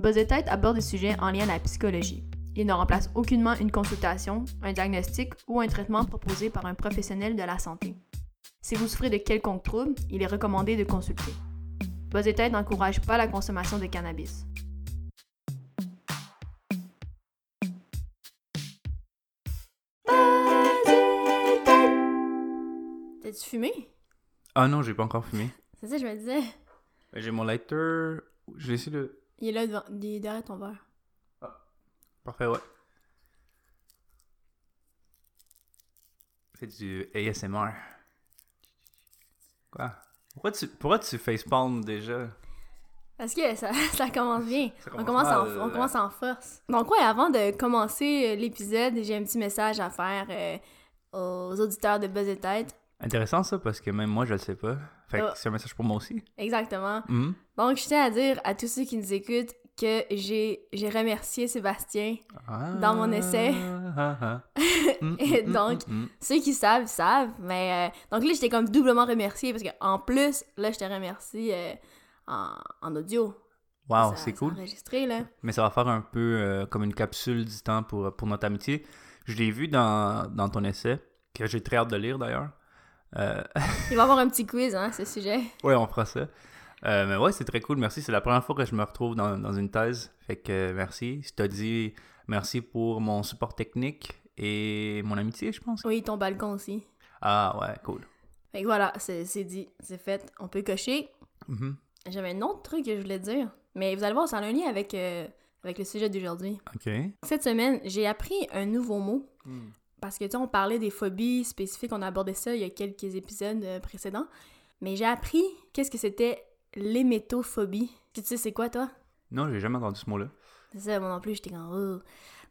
Buzz et Tête aborde des sujets en lien à la psychologie. Il ne remplace aucunement une consultation, un diagnostic ou un traitement proposé par un professionnel de la santé. Si vous souffrez de quelconque trouble, il est recommandé de consulter. Buzz et Tête n'encourage pas la consommation de cannabis. T'as-tu fumé? Ah non, j'ai pas encore fumé. C'est ça, je me disais. J'ai mon lighter. J'ai essayé de. Il est là devant, il est derrière ton verre. Parfait, ouais. C'est du ASMR. Quoi? Pourquoi tu, pourquoi tu facepalm déjà? Parce que ça, ça commence bien. Ça on, commence commence en, mal, on là. commence en force. Donc, ouais, avant de commencer euh, l'épisode, j'ai un petit message à faire euh, aux auditeurs de Buzz et Tête. Intéressant ça, parce que même moi, je le sais pas. Fait que Ah. c'est un message pour moi aussi. Exactement. Mhm. Donc, je tiens à dire à tous ceux qui nous écoutent que j'ai j'ai remercié Sébastien. Ah, Dans mon essai. ah, ah. Mm, Et mm, donc, mm, mm. Ceux qui savent, savent. Mais euh, donc là, j'étais comme doublement remerciée parce qu'en plus, là, je te remercie euh, en, en audio. Wow, c'est cool. enregistré, là. Mais ça va faire un peu euh, comme une capsule du temps pour, pour notre amitié. Je l'ai vu dans, dans ton essai, que j'ai très hâte de lire d'ailleurs. Euh, Il va y avoir un petit quiz, hein, ce sujet. ouais, on fera ça. Euh, mais ouais, c'est très cool. Merci. C'est la première fois que je me retrouve dans, dans une thèse. Fait que euh, merci. Je te dis merci pour mon support technique et mon amitié, je pense. Oui, ton balcon aussi. Ah ouais, cool. Fait que voilà, c'est c'est dit, c'est fait. On peut cocher. Mhm. J'avais un autre truc que je voulais dire. Mais vous allez voir, ça a un lien avec, euh, avec le sujet d'aujourd'hui. Ok. Cette semaine, j'ai appris un nouveau mot. Parce que, tu sais, on parlait des phobies spécifiques, on a abordé ça il y a quelques épisodes euh, précédents. Mais j'ai appris qu'est-ce que c'était l'hémétophobie. Tu sais, c'est quoi, toi? Non, j'ai jamais entendu ce mot-là. C'est ça, moi non plus, j'étais comme... Oh.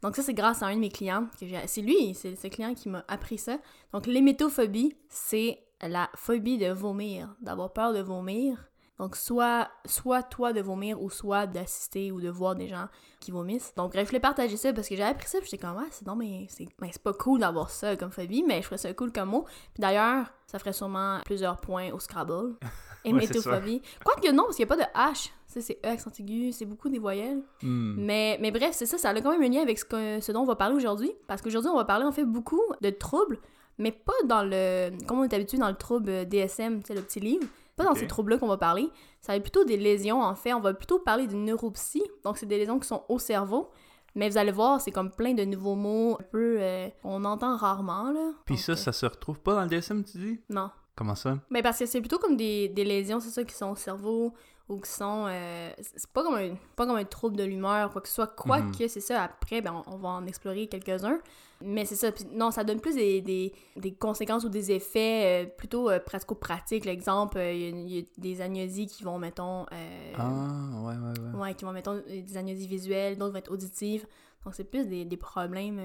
Donc ça, c'est grâce à un de mes clients. que j'ai- C'est lui, c'est ce client qui m'a appris ça. Donc l'hémétophobie, c'est la phobie de vomir, d'avoir peur de vomir. Donc soit, soit toi de vomir ou soit d'assister ou de voir des gens qui vomissent. Donc bref, je voulais partager ça parce que j'ai appris ça j'étais comme ah c'est non mais c'est ben, pas cool d'avoir ça comme phobie mais je ferais ça cool comme mot. Puis d'ailleurs, ça ferait sûrement plusieurs points au Scrabble. Hémétophobie. Quoique non parce qu'il y a pas de H. Ça c'est E accent aigu, c'est beaucoup des voyelles. Hmm. Mais, mais bref, c'est ça, ça a quand même un lien avec ce, que- ce dont on va parler aujourd'hui. Parce qu'aujourd'hui, on va parler en fait beaucoup de troubles, mais pas dans le. Comme on est habitué dans le trouble DSM, tu sais, le petit livre. Pas dans ces troubles-là qu'on va parler. Ça va être plutôt des lésions, en fait. On va plutôt parler d'une neuropsie. Donc, c'est des lésions qui sont au cerveau. Mais vous allez voir, c'est comme plein de nouveaux mots un peu. euh, on entend rarement, là. Puis Donc, ça, euh, ça se retrouve pas dans le DSM, tu dis? Non. Comment ça? Mais parce que c'est plutôt comme des, des lésions, c'est ça, qui sont au cerveau ou qui sont. euh, c'est pas comme, un, pas comme un trouble de l'humeur, quoi que ce soit. Quoique, Mhm. c'est ça, après, ben, on, on va en explorer quelques-uns. Mais c'est ça. Puis non, ça donne plus des, des, des conséquences ou des effets euh, plutôt euh, pratico-pratiques. L'exemple, euh, il y a- il y, a des agnosies qui vont, mettons. euh, Ah, ouais, ouais, ouais. Ouais, qui vont, mettons, des agnosies visuelles, d'autres vont être auditives. Donc, c'est plus des, des problèmes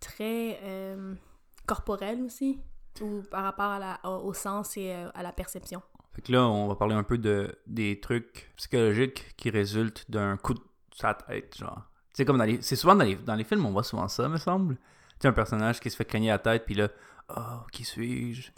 très corporels aussi, ou par rapport à la, au, sens et à la perception. Fait que là, on va parler un peu de des trucs psychologiques qui résultent d'un coup de sa tête, genre. C'est comme dans les. C'est souvent dans les, dans les films, on voit souvent ça, me semble. Sais, un personnage qui se fait cogner la tête, puis là, oh, qui suis-je?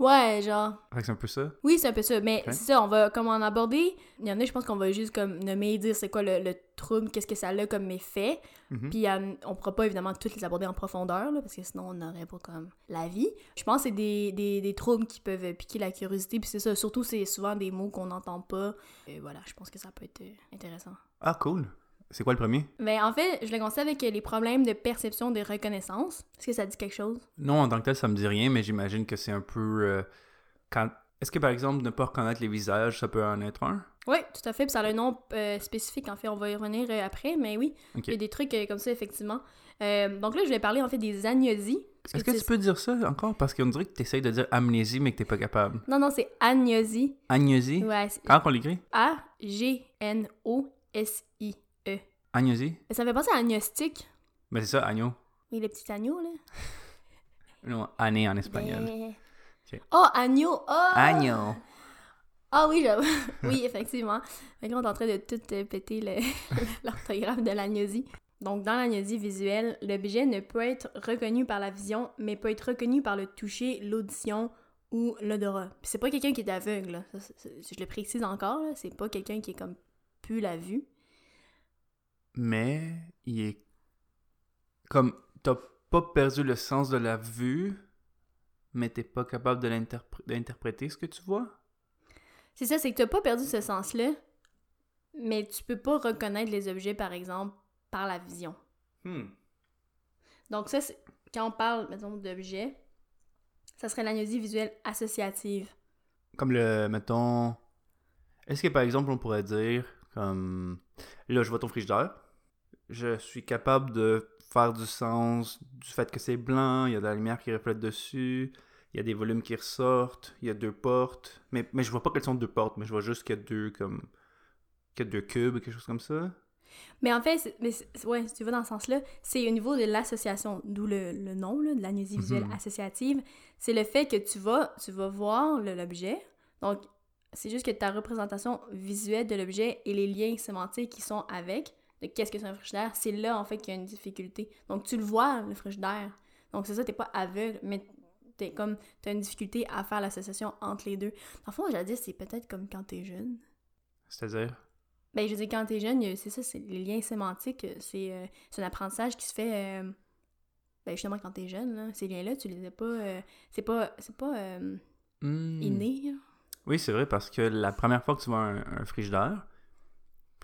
Ouais, genre. Fait que c'est un peu ça. Oui, c'est un peu ça. Mais c'est ça, on va comme en aborder. Il y en a, je pense qu'on va juste comme nommer, dire c'est quoi le, le trouble, qu'est-ce que ça a comme effet. Mhm. Puis euh, on pourra pas évidemment toutes les aborder en profondeur, là, parce que sinon on n'aurait pas comme la vie. Je pense que c'est des, des, des troubles qui peuvent piquer la curiosité. Puis c'est ça, surtout c'est souvent des mots qu'on n'entend pas. Et voilà, je pense que ça peut être euh, intéressant. Ah, cool. C'est quoi le premier? Mais en fait, je l'ai commencé avec les problèmes de perception de reconnaissance. Est-ce que ça dit quelque chose? Non, en tant que tel, ça me dit rien, mais j'imagine que c'est un peu. euh, quand... Est-ce que par exemple, ne pas reconnaître les visages, ça peut en être un? Oui, tout à fait. Puis ça a un nom euh, spécifique, en fait. On va y revenir euh, après, mais oui. Il y a des trucs comme ça, effectivement. Donc là, je vais parler, en fait, des agnosies. Est-ce que tu peux dire ça encore? Parce qu'on dirait que tu essayes de dire amnésie, mais que t'es pas capable. Non, non, c'est agnosie. Agnosie? Ouais, Comment on l'écrit? A-G-N-O-S-I-E. Agnosie? Mais Ça me fait penser à agnostic. Ben c'est ça, agneau. Oui, le petit agneau, là. Non, année en espagnol. Ben-. Oh, agneau! Oh! Agneau. Ah oui, j'avoue. oui, effectivement. Fait que là, on est en train de tout euh, péter le- l'orthographe de l'agnosie. Donc, dans l'agnosie visuelle, l'objet ne peut être reconnu par la vision, mais peut être reconnu par le toucher, l'audition ou l'odorat. C'est pas quelqu'un qui est aveugle, là. Ça, je le précise encore. C'est pas quelqu'un qui est comme plus la vue. Mais il est comme t'as pas perdu le sens de la vue, mais t'es pas capable de d'interpréter ce que tu vois. C'est ça, c'est que t'as pas perdu ce sens-là, mais tu peux pas reconnaître les objets, par exemple, par la vision. Hmm. Donc ça, quand on parle, mettons, d'objets, ça serait l'agnosie visuelle associative. Comme le, mettons, est-ce que par exemple on pourrait dire comme, là je vois ton frigidaire, je suis capable de faire du sens du fait que c'est blanc, il y a de la lumière qui reflète dessus, il y a des volumes qui ressortent, il y a deux portes, mais, mais je vois pas qu'elles sont deux portes, mais je vois juste qu'il y a deux comme, qu'il y a deux cubes, quelque chose comme ça. Mais en fait, mais ouais, si tu vas dans ce sens-là, c'est au niveau de l'association, d'où le, le nom là, de visuelle Mhm. associative. C'est le fait que tu vas, tu vas voir l'objet. Donc, c'est juste que ta représentation visuelle de l'objet et les liens sémantiques qui sont avec, de qu'est-ce que c'est un frigidaire, c'est là, en fait, qu'il y a une difficulté. Donc, tu le vois, le frigidaire. Donc, c'est ça, t'es pas aveugle, mais t'es comme, t'as une difficulté à faire l'association entre les deux. J'allais dire, c'est peut-être comme quand t'es jeune. C'est-à-dire, Ben, je dire, quand t'es jeune, c'est ça, c'est les liens sémantiques, c'est euh, un apprentissage qui se fait, euh, ben, justement, quand t'es jeune, là. Ces liens-là, tu les as pas, euh, c'est pas, c'est pas Hmm. inné, là. Oui, c'est vrai, parce que la première fois que tu vois un, un frigidaire,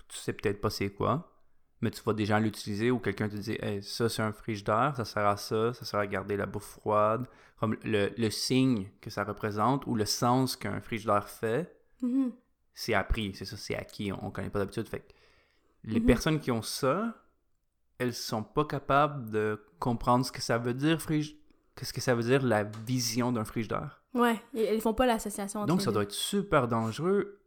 tu sais peut-être pas c'est quoi, mais tu vois des gens l'utiliser ou quelqu'un te dit hey, ça c'est un frigidaire, ça sert à ça, ça sert à garder la bouffe froide. Comme le, le signe que ça représente ou le sens qu'un frigidaire fait, Mhm. c'est appris, c'est ça, c'est acquis, on, on connaît pas d'habitude. Fait que les Mhm. personnes qui ont ça, elles sont pas capables de comprendre ce que ça veut dire, frige... qu'est-ce que ça veut dire la vision d'un frigidaire. Ouais, ils, font pas l'association Donc, ça doit être super dangereux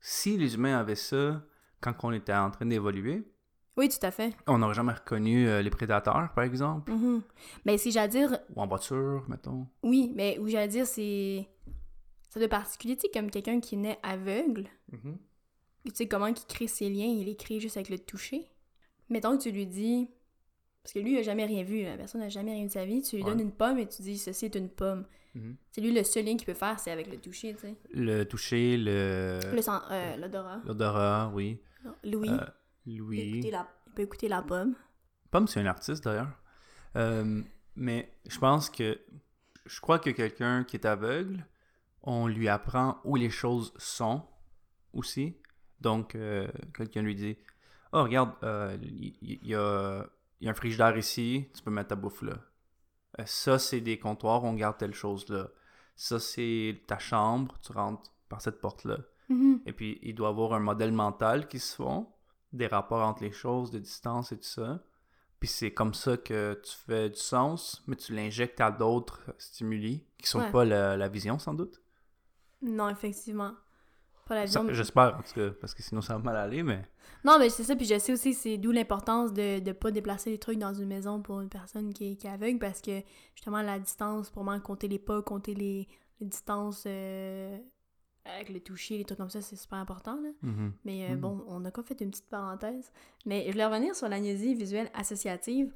si les humains avaient ça quand on était en train d'évoluer. Oui, tout à fait. On n'aurait jamais reconnu euh, les prédateurs, par exemple, Mhm. Mais si j'allais dire, ou en voiture, mettons. oui, mais où j'allais dire, c'est. Ça être particulier, tu sais, comme quelqu'un qui naît aveugle, tu sais, comment il crée ses liens, il les crée juste avec le toucher. Mettons que tu lui dis. Parce que lui, il a jamais rien vu, la personne n'a jamais rien vu de sa vie, tu lui Ouais. donnes une pomme et tu dis, ceci est une pomme. Mhm. C'est lui le seul lien qu'il peut faire, c'est avec le toucher, tu sais. Le toucher, le... Euh, l'odorat. l'odorat, oui. Louis. Euh, il, peut écouter la, il peut écouter la pomme. Pomme, c'est un artiste, d'ailleurs. Euh, mais je pense que... Je crois que quelqu'un qui est aveugle, on lui apprend où les choses sont, aussi. Donc, euh, quelqu'un lui dit « Oh, regarde, euh, il il y, a, y a un frigidaire ici, tu peux mettre ta bouffe là. Euh, ça, c'est des comptoirs, on garde telle chose là. Ça, c'est ta chambre, tu rentres par cette porte-là. Mhm. Et puis, il doit avoir un modèle mental qui se font, des rapports entre les choses, de distance et tout ça. Puis c'est comme ça que tu fais du sens, mais tu l'injectes à d'autres stimuli qui sont Ouais. pas la, la vision, sans doute? Non, effectivement. Pas la vision. J'espère, en tout cas, parce que sinon ça va mal aller, mais... Non, mais c'est ça, puis je sais aussi, c'est d'où l'importance de ne pas déplacer les trucs dans une maison pour une personne qui est, qui est aveugle, parce que justement, la distance, pour moi, compter les pas, compter les, les distances euh, avec le toucher, les trucs comme ça, c'est super important, là. Mhm. Mais euh, Mhm. bon, on a quand fait une petite parenthèse. Mais je voulais revenir sur l'agnosie visuelle associative.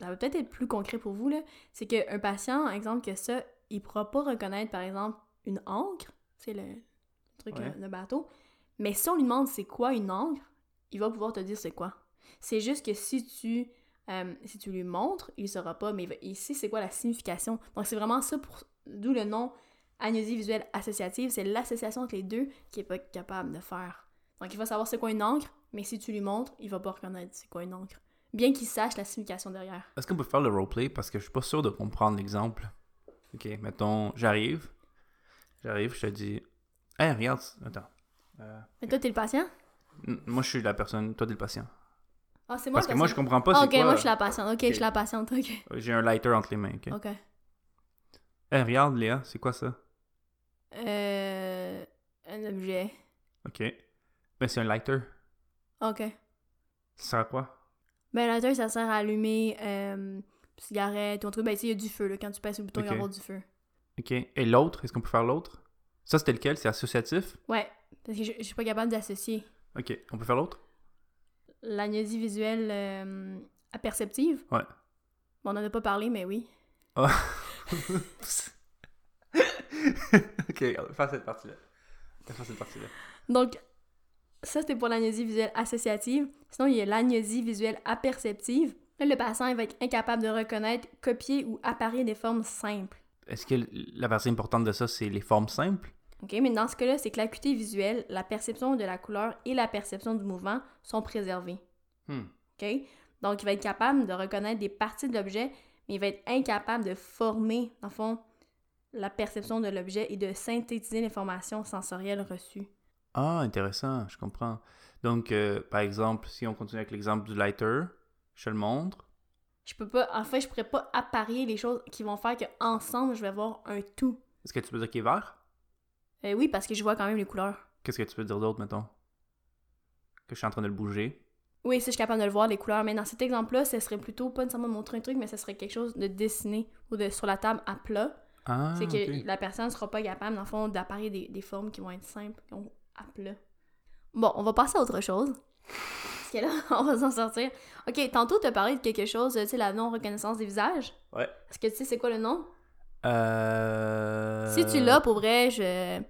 Ça va peut-être être plus concret pour vous. C'est qu'un patient, exemple, que ça, il pourra pas reconnaître, par exemple, une encre, c'est le, le truc, Ouais. euh, le bateau. Mais si on lui demande c'est quoi une encre, il va pouvoir te dire c'est quoi. C'est juste que si tu, euh, si tu lui montres, il saura pas, mais il, va- il sait c'est quoi la signification. Donc c'est vraiment ça, pour d'où le nom agnosie visuelle associative, c'est l'association entre les deux qui est pas capable de faire. Donc il va savoir c'est quoi une encre, mais si tu lui montres, il va pas reconnaître c'est quoi une encre. Bien qu'il sache la signification derrière. Est-ce qu'on peut faire le roleplay? Parce que je suis pas sûr de comprendre l'exemple. Ok, mettons, j'arrive. J'arrive, je te dis... Hey, regarde, attends. Euh, Mais toi, t'es le patient? n- moi, je suis la personne, toi, t'es le patient. Ah, c'est moi Parce que moi, je comprends pas Ah, ok, quoi... moi je suis la patiente. Ok, Ok. je suis la patiente. Ok. J'ai un lighter entre les mains, ok? Ok. Hey, regarde, Léa, c'est quoi ça? Euh. Un objet. Ok. Ben, c'est un lighter. Ok. Ça sert à quoi? Ben, la ça sert à allumer euh, cigarette ou un truc. Ben, il y a du feu, là. Quand tu passes le bouton, il va y avoir du feu. Ok. Et l'autre, est-ce qu'on peut faire l'autre? Ça, c'était lequel? C'est associatif? Ouais. Parce que je, je suis pas capable d'associer Ok. On peut faire l'autre? l'agnosie visuelle euh, perceptive? Ouais. Bon, on en a pas parlé, mais oui. Ah. ok, regarde, faire cette partie-là. Faire cette partie-là. Donc, Ça, c'était pour l'agnosie visuelle associative. Sinon, il y a l'agnosie visuelle apperceptive. Là, le patient il va être incapable de reconnaître, copier ou apparier des formes simples. Est-ce que la partie importante de ça, c'est les formes simples? OK, mais dans ce cas-là, c'est que l'acuité visuelle, la perception de la couleur et la perception du mouvement sont préservées. Hmm. OK? Donc, il va être capable de reconnaître des parties de l'objet, mais il va être incapable de former, dans le fond, la perception de l'objet et de synthétiser l'information sensorielle reçue. Ah, intéressant, je comprends. Donc, euh, par exemple, si on continue avec l'exemple du lighter, je te le montre. Je peux pas, en fait, je pourrais pas apparier les choses qui vont faire qu'ensemble, je vais voir un tout. Est-ce que tu peux dire qu'il est vert? Euh, oui, parce que je vois quand même les couleurs. Qu'est-ce que tu peux dire d'autre, mettons? Que je suis en train de le bouger. Oui, si je suis capable de le voir, les couleurs. Mais dans cet exemple-là, ce serait plutôt pas nécessairement de montrer un truc, mais ce serait quelque chose de dessiné ou de sur la table à plat. Ah, c'est que la personne sera pas capable, dans le fond, d'apparier des, des formes qui vont être simples, qui vont à plat. Bon, on va passer à autre chose. Parce que là, on va s'en sortir. Ok, tantôt, tu as parlé de quelque chose, tu sais, la non-reconnaissance des visages. Ouais. Est-ce que tu sais c'est quoi le nom? Euh... Si tu l'as, pour vrai, je...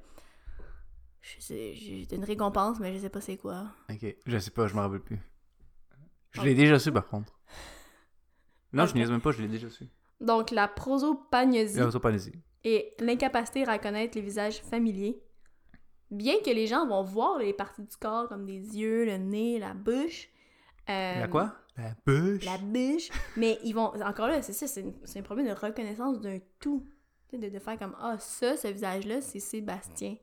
Je sais, j'ai une récompense, mais je sais pas c'est quoi. Ok, je sais pas, je me rappelle plus. Je l'ai déjà su, par contre. Non, je niaise même pas, je l'ai déjà su. Donc, la prosopagnosie La prosopagnosie. et l'incapacité à reconnaître les visages familiers. Bien que les gens vont voir les parties du corps comme des yeux, le nez, la bouche. euh, La quoi? La bouche. La bouche. mais ils vont. Encore là, c'est ça, c'est un problème de reconnaissance d'un tout. De, de faire comme Ah, ça, ce visage-là, c'est Sébastien.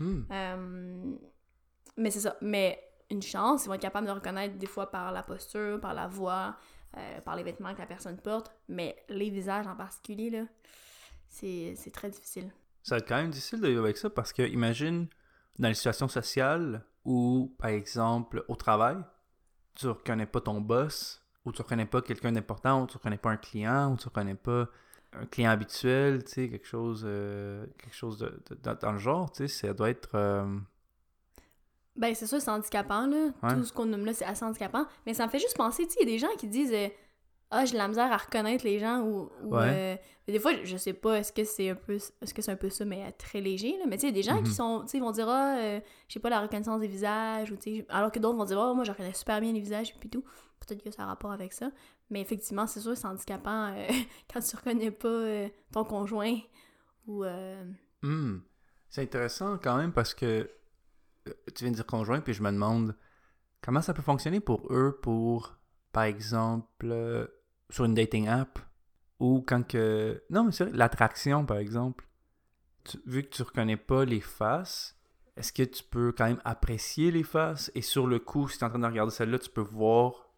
Hmm. Euh, mais c'est ça. Mais une chance, ils vont être capables de reconnaître des fois par la posture, par la voix, euh, par les vêtements que la personne porte. Mais les visages en particulier, là, c'est c'est très difficile. Ça va être quand même difficile de vivre avec ça parce que, imagine, dans les situations sociales où, par exemple, au travail, tu reconnais pas ton boss, ou tu reconnais pas quelqu'un d'important, ou tu reconnais pas un client, ou tu reconnais pas un client habituel, tu sais, quelque chose, euh, quelque chose de, de- dans- dans le genre, tu sais, ça doit être... euh, Ben, c'est sûr, c'est handicapant, là. Ouais. Tout ce qu'on nomme là, c'est assez handicapant. Mais ça me fait juste penser, tu sais, il y a des gens qui disent euh, Ah, j'ai de la misère à reconnaître les gens ou. ou, Ouais. euh, des fois, je sais pas, est-ce que c'est un peu est-ce que c'est un peu ça, mais euh, très léger, là. Mais tu sais, il y a des gens qui Mhm. sont, tu sais, ils vont dire Ah, euh, j'ai pas la reconnaissance des visages, ou tu sais, alors que d'autres vont dire Ah, moi, je reconnais super bien les visages, puis tout. Peut-être que ça a rapport avec ça. Mais effectivement, c'est sûr, c'est handicapant euh, quand tu reconnais pas ton conjoint ou. euh, Hmm. C'est intéressant quand même parce que tu viens de dire conjoint, puis je me demande comment ça peut fonctionner pour eux pour, par exemple, euh, sur une dating app ou quand que. Non, mais c'est vrai, l'attraction, par exemple. Tu- vu que tu reconnais pas les faces, est-ce que tu peux quand même apprécier les faces? Et sur le coup, si tu es en train de regarder celle-là, tu peux voir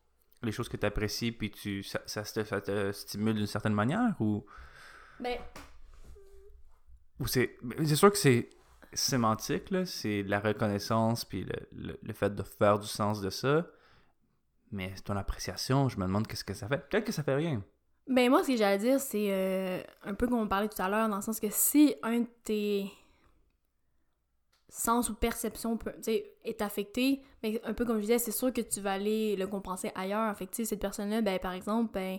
les choses que tu apprécies puis tu, ça, ça te- ça te stimule d'une certaine manière ou? Ben, Ou c'est. mais C'est sûr que c'est sémantique. C'est la reconnaissance, puis le, le- le fait de faire du sens de ça. Mais ton appréciation, je me demande qu'est-ce que ça fait. Peut-être que ça fait rien. Ben moi, ce que j'allais dire, c'est euh, un peu comme on parlait tout à l'heure, dans le sens que si un de tes sens ou perception peut- est affecté, ben, un peu comme je disais, c'est sûr que tu vas aller le compenser ailleurs. Cette personne-là, ben, par exemple, ben,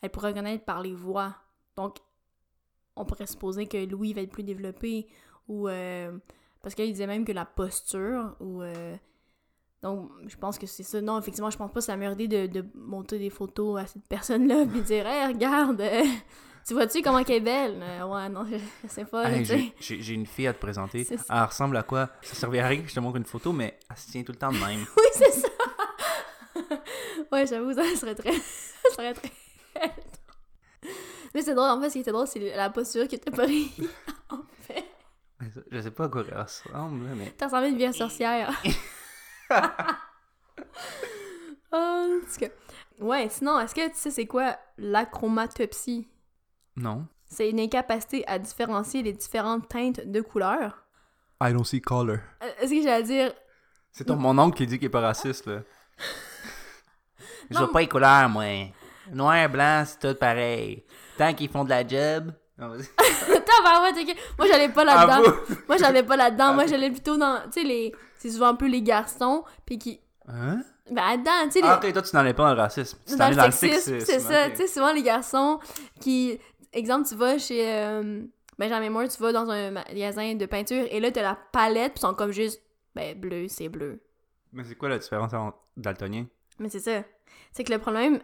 elle pourrait reconnaître par les voix. Donc, on pourrait supposer que Louis va être plus développé, ou... euh, parce qu'il disait même que la posture, ou... euh, donc, je pense que c'est ça. Non, effectivement, je pense pas que c'est la meilleure idée de, de monter des photos à cette personne-là puis dire Hey, regarde, euh, tu vois-tu comment qu'elle est belle? Ouais, non, je, sais pas. là, Hey, j'ai- une fille à te présenter. Elle ressemble à quoi? Ça servait à rien que je te montre une photo, mais elle se tient tout le temps de même. Oui, c'est ça! ouais, j'avoue, ça serait très. ça serait très. Mais c'est drôle, en fait, ce qui était drôle, c'est la posture qui était pris. en fait. Je sais pas à quoi elle ressemble, mais. T'as ressemblé une vieille sorcière. Oh, tout cas. Ouais, sinon, est-ce que tu sais c'est quoi l'achromatopsie? Non. C'est une incapacité à différencier les différentes teintes de couleurs. I don't see color. Euh, Est-ce que j'allais dire C'est ton- mon oncle qui dit qu'il est pas raciste, là. Je Non. vois pas les couleurs, moi. Noir, blanc, c'est tout pareil. Tant qu'ils font de la job. Non, vas-y. Ok. Moi, j'allais pas là-dedans. Moi, j'allais pas là-dedans. Moi, Ah. j'allais plutôt dans. Tu sais, les. C'est souvent un peu les garçons, puis qui. Hein? Ben, là-dedans, tu sais, les. Ah, ok, toi, tu es pas dans le racisme. Tu dans le dans sexisme, c'est ça. Tu sais, souvent les garçons qui. Exemple, tu vas chez euh, Benjamin Moore, tu vas dans un magasin de peinture et là, t'as la palette, puis ils sont comme juste. Ben, bleu, c'est bleu. Mais c'est quoi la différence entre daltonien? Mais c'est ça. C'est que le problème,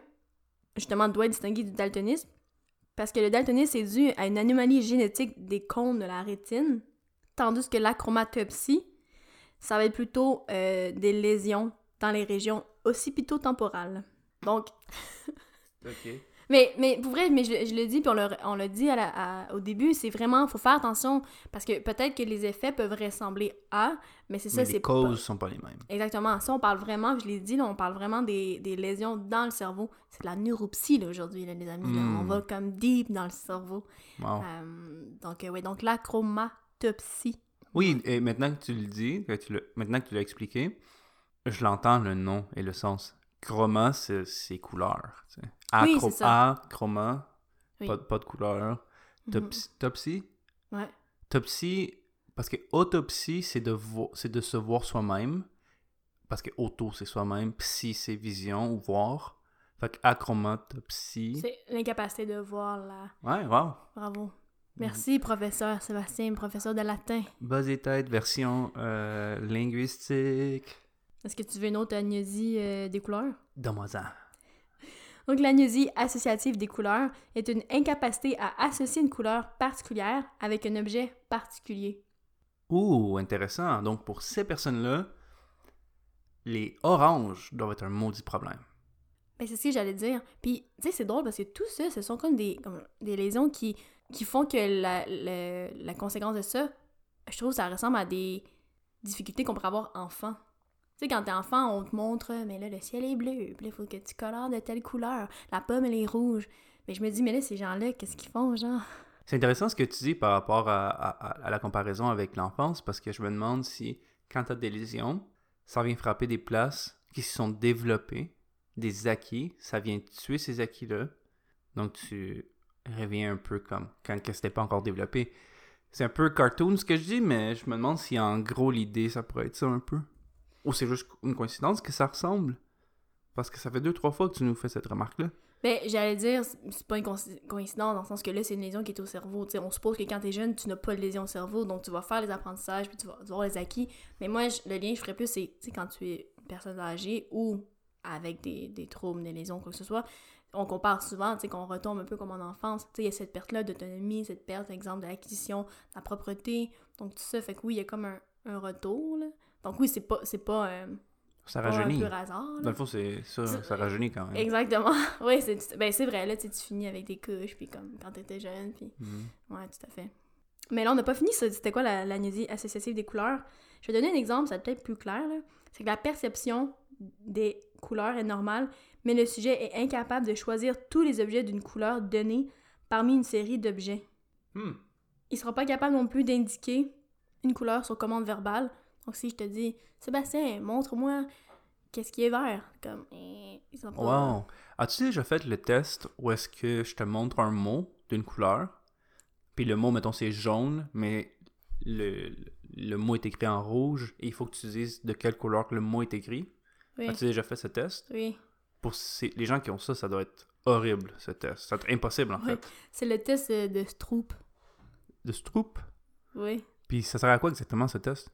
justement, doit être distingué du daltonisme. Parce que le daltonisme est dû à une anomalie génétique des cônes de la rétine, tandis que l'achromatopsie, ça va être plutôt euh, des lésions dans les régions occipito-temporales. Donc. mais, mais pour vrai, mais je, je le dis, puis on le, on le dit à la- à- au début, c'est vraiment, faut faire attention, parce que peut-être que les effets peuvent ressembler à, mais c'est ça, c'est les pas- causes sont pas les mêmes. Exactement. Ça, on parle vraiment, je l'ai dit, là, on parle vraiment des, des lésions dans le cerveau. C'est de la neuropsie, là, aujourd'hui, là, les amis. là. On va comme deep dans le cerveau. Wow. Euh, donc, euh, oui, donc l'acromatopsie. Oui, et maintenant que tu le dis, que tu le- maintenant que tu l'as expliqué, je l'entends le nom et le sens. Chroma, c'est c'est couleur. tu sais. Oui, Acro- c'est ça. A, chroma, Oui. pas, pas de couleur. Mhm. Topsy, topsy? Ouais. Topsy, parce que autopsie, c'est de, de se voir soi-même. Parce que auto, c'est soi-même. Psy, c'est vision ou voir. Fait que achromatopsie. C'est l'incapacité de voir la... Ouais, wow. Bravo. Merci, professeur Sébastien, professeur de latin. Buzz et tête, version euh, linguistique. Est-ce que tu veux une autre agnosie euh, des couleurs? Donne-moi-en. Donc, l'agnosie associative des couleurs est une incapacité à associer une couleur particulière avec un objet particulier. Ouh, intéressant. Donc, pour ces personnes-là, les oranges doivent être un maudit problème. Ben, c'est ce que j'allais dire. Puis, tu sais, c'est drôle parce que tout ça, ce sont comme des, comme des lésions qui, qui font que la, la, la conséquence de ça, je trouve ça ressemble à des difficultés qu'on pourrait avoir enfant. Tu sais, quand t'es enfant, on te montre, mais là, le ciel est bleu, il faut que tu colores de telle couleur, la pomme, elle est rouge. Mais je me dis, mais là, ces gens-là, qu'est-ce qu'ils font, genre? C'est intéressant ce que tu dis par rapport à, la comparaison avec l'enfance, parce que je me demande si, quand tu as des lésions, ça vient frapper des places qui se sont développées, des acquis, ça vient tuer ces acquis-là. Donc, tu reviens un peu comme quand c'était pas encore développé. C'est un peu cartoon ce que je dis, mais je me demande si en gros l'idée ça pourrait être ça un peu. Ou c'est juste une coïncidence que ça ressemble? Parce que ça fait deux, trois fois que tu nous fais cette remarque-là. Ben, j'allais dire, c'est pas une coïnci- coïncidence dans le sens que là, c'est une lésion qui est au cerveau. Tu sais, on suppose que quand t'es jeune, tu n'as pas de lésion au cerveau, donc tu vas faire les apprentissages, puis tu vas, avoir les acquis. Mais moi, le lien que je ferais plus, c'est, quand tu es une personne âgée ou avec des, des troubles, des lésions, quoi que ce soit, on compare souvent, tu qu'on retombe un peu comme en enfance. Il y a cette perte-là d'autonomie, cette perte, exemple, de l'acquisition, de la propreté, donc tout ça. Fait que oui, il y a comme un, un retour, là. Donc oui, c'est pas, c'est pas, euh, Ça pas un rajeunit. pur hasard, là. Dans le fond, c'est ça, ça rajeunit quand même. Exactement. Oui, c'est ben, c'est vrai, là, tu finis avec des couches, puis comme quand t'étais jeune, puis... Mhm. Ouais, tout à fait. Mais là, on n'a pas fini, ça. C'était quoi la- l'agnosie associative des couleurs? Je vais donner un exemple, ça va être peut-être plus clair. C'est que la perception des couleurs est normale, mais le sujet est incapable de choisir tous les objets d'une couleur donnée parmi une série d'objets. Hmm. Il sera pas capable non plus d'indiquer une couleur sur commande verbale. Donc si je te dis, Sébastien, montre-moi qu'est-ce qui est vert, comme, eh, il sera pas... Wow. As-tu déjà fait le test où est-ce que je te montre un mot d'une couleur, puis le mot, mettons, c'est jaune, mais le, le mot est écrit en rouge, et il faut que tu dises de quelle couleur que le mot est écrit? Oui, As-tu déjà fait ce test? oui. Pour ces- les gens qui ont ça, ça doit être horrible, ce test. Ça doit être impossible, en Oui. fait. C'est le test euh, de Stroop. De Stroop? Oui. Puis ça sert à quoi exactement, ce test?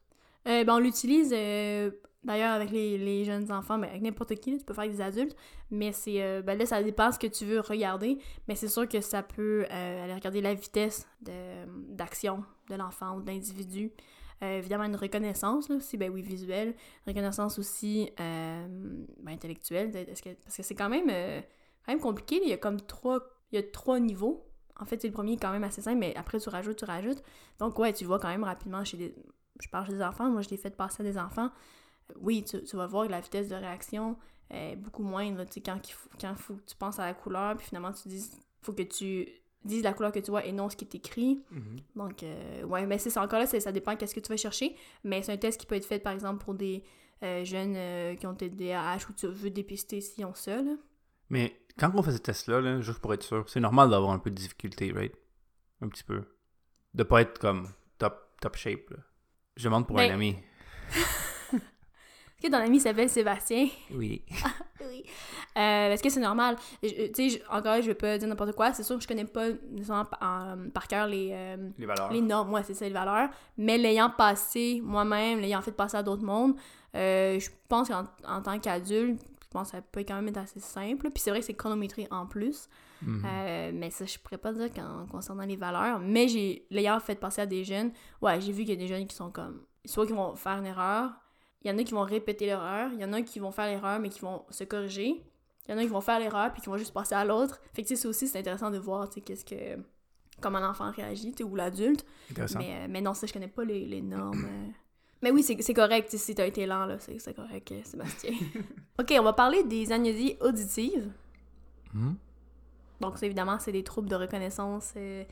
Euh, ben, on l'utilise euh, d'ailleurs avec les, les jeunes enfants, mais avec n'importe qui, tu peux faire avec des adultes. Mais c'est euh, ben là, ça dépend ce que tu veux regarder. Mais c'est sûr que ça peut euh, aller regarder la vitesse d'action de l'enfant ou de l'individu. Évidemment, une reconnaissance là, aussi, ben oui, visuelle. Reconnaissance aussi ben, intellectuelle. Que- parce que c'est quand même, quand même compliqué. Il y a comme trois, il y a trois niveaux. En fait, le premier quand même assez simple, mais après, tu rajoutes, tu rajoutes. Donc, ouais, tu vois quand même rapidement chez des, je parle chez des enfants, moi je l'ai fait passer à des enfants, oui, tu, tu vas voir que la vitesse de réaction est beaucoup moindre, tu sais, quand il faut, quand faut tu penses à la couleur, puis finalement tu dis, faut que tu dises la couleur que tu vois et non ce qui est écrit. Donc, euh, ouais, mais c'est ça, encore là, ça dépend qu'est-ce que tu vas chercher, mais c'est un test qui peut être fait, par exemple, pour des euh, jeunes euh, qui ont TDAH ou tu veux dépister s'ils ont ça, là. Mais quand on fait ce test-là, là, juste pour être sûr, c'est normal d'avoir un peu de difficulté, right? Un petit peu. De pas être comme top, top shape, là. Je demande pour Ben- un ami. Est-ce que ton ami s'appelle Sébastien? Oui. Oui. Euh, Est-ce que c'est normal? Je- Tu sais, encore je vais pas dire n'importe quoi. C'est sûr que je connais pas nécessairement par, cœur les, euh, Les valeurs. les normes, ouais, c'est ça, les valeurs. Mais l'ayant passé moi-même, l'ayant fait passer à d'autres mondes, Euh, je pense qu'en en tant qu'adulte, pense que ça peut quand même être assez simple. Puis c'est vrai que c'est chronométré en plus. Mhm. Euh, mais ça, je pourrais pas dire qu'en concernant les valeurs. Mais j'ai l'ayant fait passer à des jeunes, ouais, j'ai vu qu'il y a des jeunes qui sont comme. Soit qui vont faire une erreur, il y en a qui vont répéter l'erreur, il y en a qui vont faire l'erreur mais qui vont se corriger. Il y en a qui vont faire l'erreur puis qui vont juste passer à l'autre. Fait que tu sais, ça aussi, c'est intéressant de voir, tu sais, qu'est-ce que. Comment l'enfant réagit, ou l'adulte. Mais, euh, mais non, ça, je connais pas les, les normes. Mais oui, c'est correct, si t'as été lent, là, c'est correct, euh, Sébastien. ok, on va parler des agnosies auditives. Mhm. Donc, ça, évidemment, c'est des troubles de reconnaissance euh,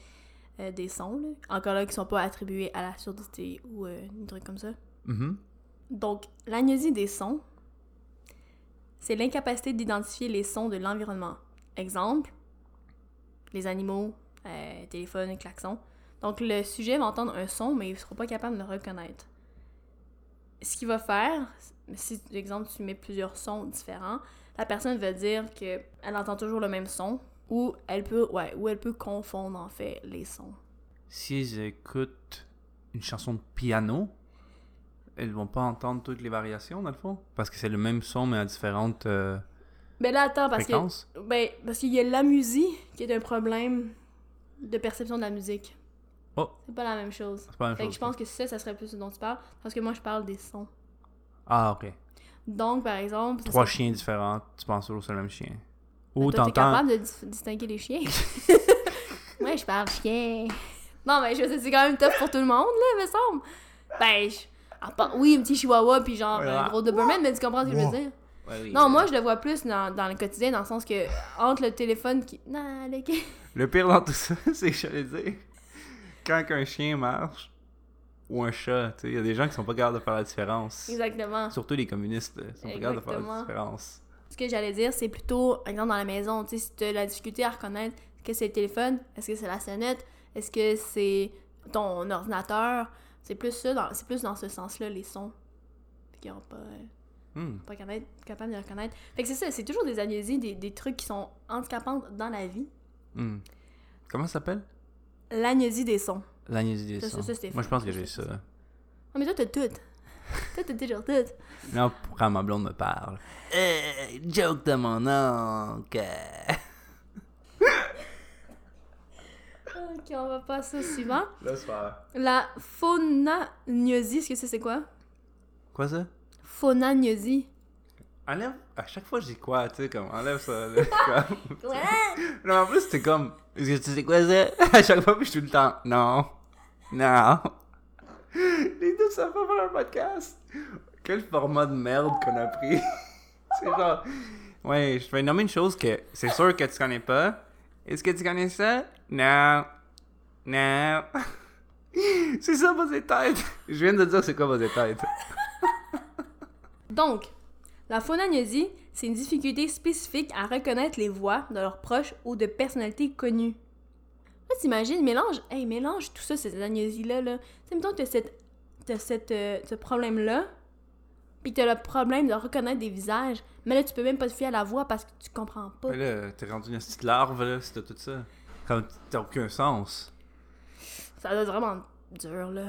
euh, des sons, là. Encore là, qui sont pas attribués à la surdité ou euh, des trucs comme ça. Mhm. Donc, l'agnosie des sons, c'est l'incapacité d'identifier les sons de l'environnement. Exemple, les animaux, euh, téléphone, klaxon. Donc, le sujet va entendre un son, mais il ne sera pas capable de le reconnaître. Ce qu'il va faire, si, par exemple, tu mets plusieurs sons différents, la personne va dire qu'elle entend toujours le même son, ou elle peut, ouais, ou elle peut confondre, en fait, les sons. Si j'écoute une chanson de piano, elles vont pas entendre toutes les variations, dans le fond? Parce que c'est le même son, mais à différentes euh, Mais là, attends, parce que? Ben, parce qu'il y a la musique qui est un problème de perception de la musique. Oh. C'est pas la même chose. C'est pas la même Fait que je pense que ça, ça serait plus ce dont tu parles. Parce que moi, je parle des sons. Ah, ok. Donc, par exemple... Trois serait- chiens différents, tu penses toujours que c'est le même chien? Ben, Ou toi, t'es capable de dis- distinguer les chiens. Moi, je parle chien. Non, mais je veux dire, c'est quand même tough pour tout le monde, là, me semble. Ben, je- oui, un petit chihuahua, puis genre Voilà. un gros Doberman, mais tu comprends ce que je veux dire? Ouais, oui, Non, moi, je le vois plus dans, dans le quotidien, dans le sens que entre le téléphone qui... Non, le... Le pire dans tout ça, c'est que j'allais dire, quand un chien marche, ou un chat, tu sais, il y a des gens qui sont pas capables de faire la différence. Exactement. Surtout les communistes, sont pas capables de faire la différence. Ce que j'allais dire, c'est plutôt, par exemple, dans la maison, tu sais, si tu as la difficulté à reconnaître que c'est le téléphone, est-ce que c'est la sonnette, est-ce que c'est ton ordinateur, c'est plus ça, dans- c'est plus dans ce sens-là, les sons. Qu'ils n'ont pas, euh, Hmm. pas capable, capable de reconnaître. Fait que c'est ça, c'est toujours des agnésies, des, des trucs qui sont handicapants dans la vie. Hmm. Comment ça s'appelle? L'agnésie des sons. L'agnésie des Ça, sons. ça, ça, c'était Moi, je pense que j'ai ça. Non, mais toi, t'as tout. toi, t'as toujours tout. Non, quand ma blonde me parle. Euh, joke de mon oncle. Ok, on va passer au suivant. Laisse faire. La phonagnosie, est-ce que ça, c'est quoi? Quoi ça? Phonagnosie. Enlève. À chaque fois, je dis quoi, tu sais, comme, enlève ça. là, comme- Ouais! non, en plus, c'était comme, est-ce que tu sais quoi ça? À chaque fois, puis je suis tout le temps, non. Non. Les deux savent pas faire un podcast. Quel format de merde qu'on a pris. c'est genre, ouais, je vais nommer une chose que c'est sûr que tu connais pas. Est-ce que tu connais ça? Non. Non. c'est ça, vos tête. Je viens de dire c'est quoi vos tête. Donc, la phonagnosie, c'est une difficulté spécifique à reconnaître les voix de leurs proches ou de personnalités connues. Là, t'imagines, mélange, hey, mélange tout ça, ces agnosies-là, là. Tu mettons que t'as cette, t'as cette, euh, ce problème-là, puis t'as le problème de reconnaître des visages, mais là, tu peux même pas te fier à la voix parce que tu comprends pas. Mais là, t'es rendu une petite larve, là, si t'as tout ça. Comme, t'as aucun sens. Ça doit être vraiment dur, là.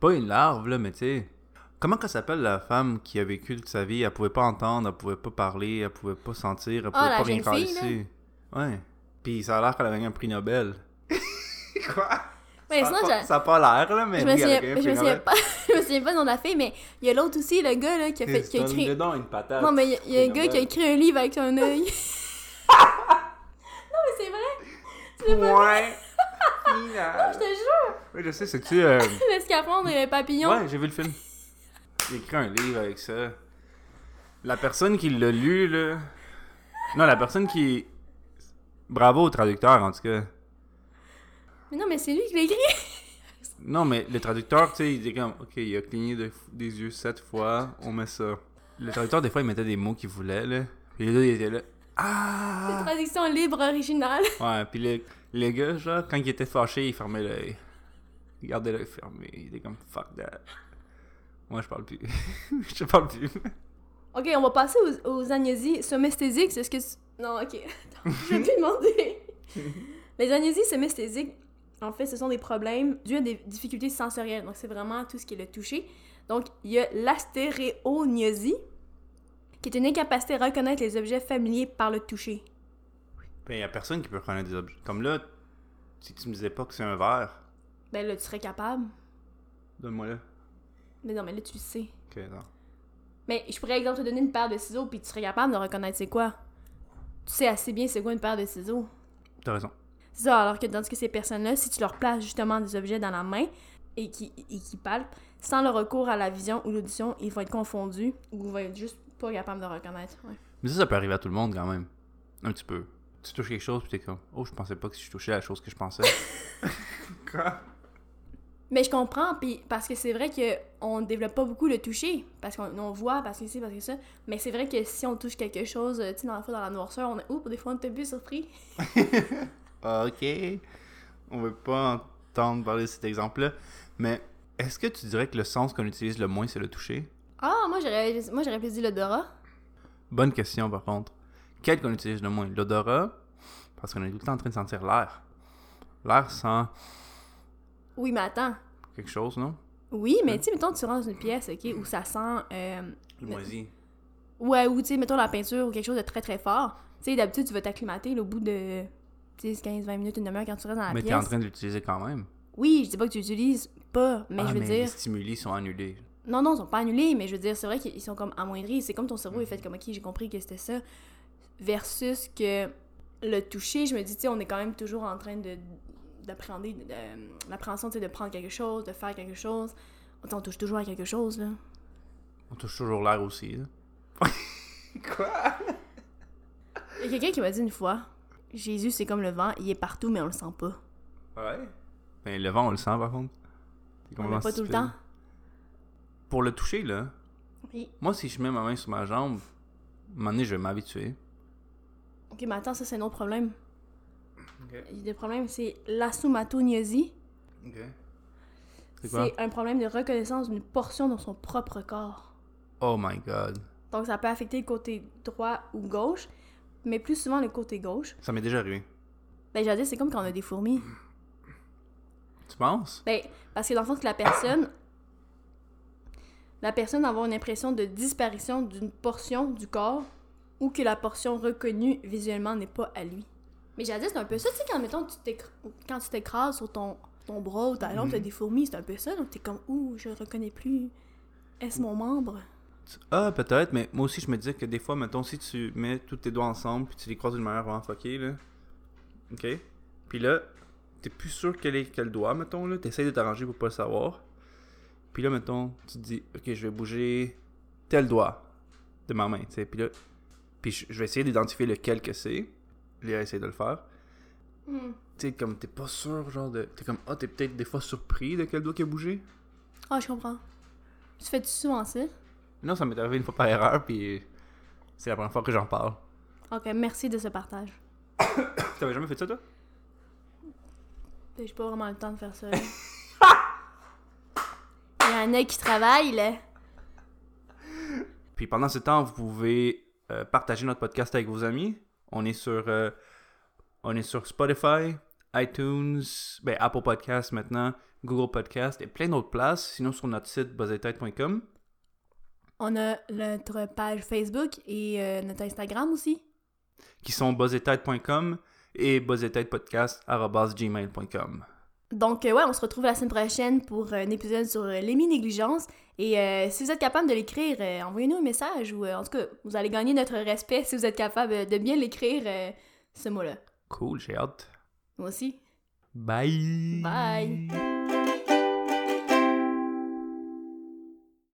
Pas une larve, là, mais tu sais. Comment qu'elle s'appelle la femme qui a vécu toute sa vie? Elle pouvait pas entendre, elle pouvait pas parler, elle pouvait pas sentir, elle pouvait Ah, la pas rien faire. Ouais. Puis ça a l'air qu'elle a gagné un prix Nobel. Quoi? Mais ça, sinon, pas, ça a pas l'air, là, mais Je me, souviens, je, me souviens Nobel. pas, je me souviens pas de la fille, mais il y a l'autre aussi, le gars là, qui a, fait, qui a écrit. donc une patate. Non, mais il y a, il y a un Prix gars qui a Nobel. écrit un livre avec un œil. non, mais c'est vrai, Ouais. je Final. te jure. Oui, je sais, c'est-tu... euh, Le et le papillon. Ouais, j'ai vu le film. A écrit un livre avec ça. La personne qui l'a lu, là. Non, la personne qui. Bravo au traducteur, en tout cas. Mais non, mais c'est lui qui l'a écrit. Non, mais le traducteur, tu sais, il dit comme, ok, il a cligné de- des yeux sept fois, on met ça. Le traducteur, des fois, il mettait des mots qu'il voulait, là. Puis les deux, ils étaient là. Ah! Traduction libre originale. Ouais, puis le, le gars, genre, quand il était fâché, il fermait l'œil. Il gardait l'œil fermé. Il était comme, fuck that. Moi, je parle plus. je parle plus. Ok, on va passer aux, aux agnosies somesthésiques. Est-ce que. tu- Non, ok. Attends, je vais plus demander. Les agnosies somesthésiques, en fait, ce sont des problèmes dus à des difficultés sensorielles. Donc, c'est vraiment tout ce qui est le toucher. Donc, il y a l'astéréognosie, qui est une incapacité à reconnaître les objets familiers par le toucher. Ben, il y a personne qui peut reconnaître des objets. Comme là, si tu me disais pas que c'est un verre, Ben là, tu serais capable. donne-moi là. Mais non, mais là, tu le sais. Ok, non. Mais je pourrais, exemple, te donner une paire de ciseaux, puis tu serais capable de reconnaître c'est quoi. Tu sais assez bien c'est quoi une paire de ciseaux. T'as raison. C'est ça, alors que dans ce que ces personnes-là, si tu leur places justement des objets dans la main et qui, et qui palpent, sans le recours à la vision ou l'audition, ils vont être confondus ou vont être juste pas capables de reconnaître. Ouais. Mais ça, ça peut arriver à tout le monde quand même. Un petit peu. Tu touches quelque chose, puis t'es comme, oh, je pensais pas que si je touchais la chose que je pensais. Quoi? Mais je comprends, puis parce que c'est vrai qu'on développe pas beaucoup le toucher, parce qu'on on voit, parce que c'est, parce que ça. Mais c'est vrai que si on touche quelque chose, euh, tu sais, dans la fois dans la noirceur, on est, oups, des fois on est un surpris. Ok. On veut pas entendre parler de cet exemple-là. Mais est-ce que tu dirais que le sens qu'on utilise le moins, c'est le toucher? Ah, moi j'aurais, moi j'aurais plus dit l'odorat. Bonne question, par contre. Quel qu'on utilise le moins? L'odorat? Parce qu'on est tout le temps en train de sentir l'air. L'air sent Oui, mais attends. quelque chose, non? Oui, mais tu sais, mettons, tu rentres dans une pièce, ok, où ça sent. euh, Le moisi. Ouais, ou tu sais, mettons la peinture ou quelque chose de très très fort. Tu sais, d'habitude, tu vas t'acclimater là, au bout de 10, 15, 20 minutes, une demi-heure quand tu restes dans la Mais t'es pièce. en train de l'utiliser quand même. Oui, je dis pas que tu l'utilises pas, mais ah, je veux mais dire. les stimuli sont annulés. Non, non, ils sont pas annulés, mais je veux dire, c'est vrai qu'ils sont comme amoindris. C'est comme ton cerveau est fait comme, ok, j'ai compris que c'était ça. Versus que le toucher, je me dis, tu sais, on est quand même toujours en train de d'appréhender, de- de- l'appréhension, de prendre quelque chose, de faire quelque chose. On touche toujours à quelque chose, là. On touche toujours l'air aussi. là. Quoi? Il y a quelqu'un qui m'a dit une fois, Jésus, c'est comme le vent, il est partout, mais on le sent pas. Ouais. Ben, le vent, on le sent par contre. C'est On l'a pas tout le temps. Pour le toucher, là, Oui. moi, si je mets ma main sur ma jambe, à un moment donné, je vais m'habituer. Ok, mais attends, ça, c'est un autre problème. Ok. Il y a des problèmes, c'est l'assomatognosie. Ok. C'est quoi? C'est un problème de reconnaissance d'une portion de son propre corps. Oh my god. Donc, ça peut affecter le côté droit ou gauche, mais plus souvent le côté gauche. Ça m'est déjà arrivé. Ben, j'allais dire, c'est comme quand on a des fourmis. Tu penses? Ben, parce que dans le fond, que la personne. La personne avoir une impression de disparition d'une portion du corps ou que la portion reconnue visuellement n'est pas à lui. Mais dire, c'est un peu ça, tu sais, quand, mettons, tu quand tu t'écrases sur ton, ton bras ou ta jambe, Mhm. t'as des fourmis, c'est un peu ça, donc t'es comme, ouh, je reconnais plus. Est-ce mon membre? Ah, peut-être, mais moi aussi, je me disais que des fois, mettons, si tu mets tous tes doigts ensemble puis tu les croises d'une manière vraiment fuckée, là. Ok? Puis là, t'es plus sûr quel est quel doigt, mettons, là. T'essayes de t'arranger pour pas le savoir. Puis là, mettons, tu te dis, ok, je vais bouger tel doigt de ma main, tu sais. Puis là, puis je vais essayer d'identifier lequel que c'est. Léa essayer de le faire. Hmm. Tu sais, comme t'es pas sûr, genre de. T'es comme, ah, t'es peut-être des fois surpris de quel doigt qui a bougé. Ah, je comprends. Tu fais-tu souvent ça? Non, ça m'est arrivé une fois par erreur, puis c'est la première fois que j'en parle. Ok, merci de ce partage. T'avais jamais fait ça, toi? Ben, J'ai pas vraiment le temps de faire ça. Il y en a qui travaillent, là. Puis pendant ce temps, vous pouvez euh, partager notre podcast avec vos amis. On est sur, euh, on est sur Spotify, iTunes, ben, Apple Podcast maintenant, Google Podcast et plein d'autres places. Sinon sur notre site buzzetête.com. On a notre page Facebook et euh, notre Instagram aussi. qui sont buzzetête.com et buzzetêtepodcast.gmail.com. Donc, euh, ouais, on se retrouve la semaine prochaine pour un épisode sur euh, l'émi-négligence. Et euh, si vous êtes capable de l'écrire, euh, envoyez-nous un message ou euh, en tout cas, vous allez gagner notre respect si vous êtes capable de bien l'écrire, ce mot-là. Cool, j'ai hâte. Moi aussi. Bye! Bye.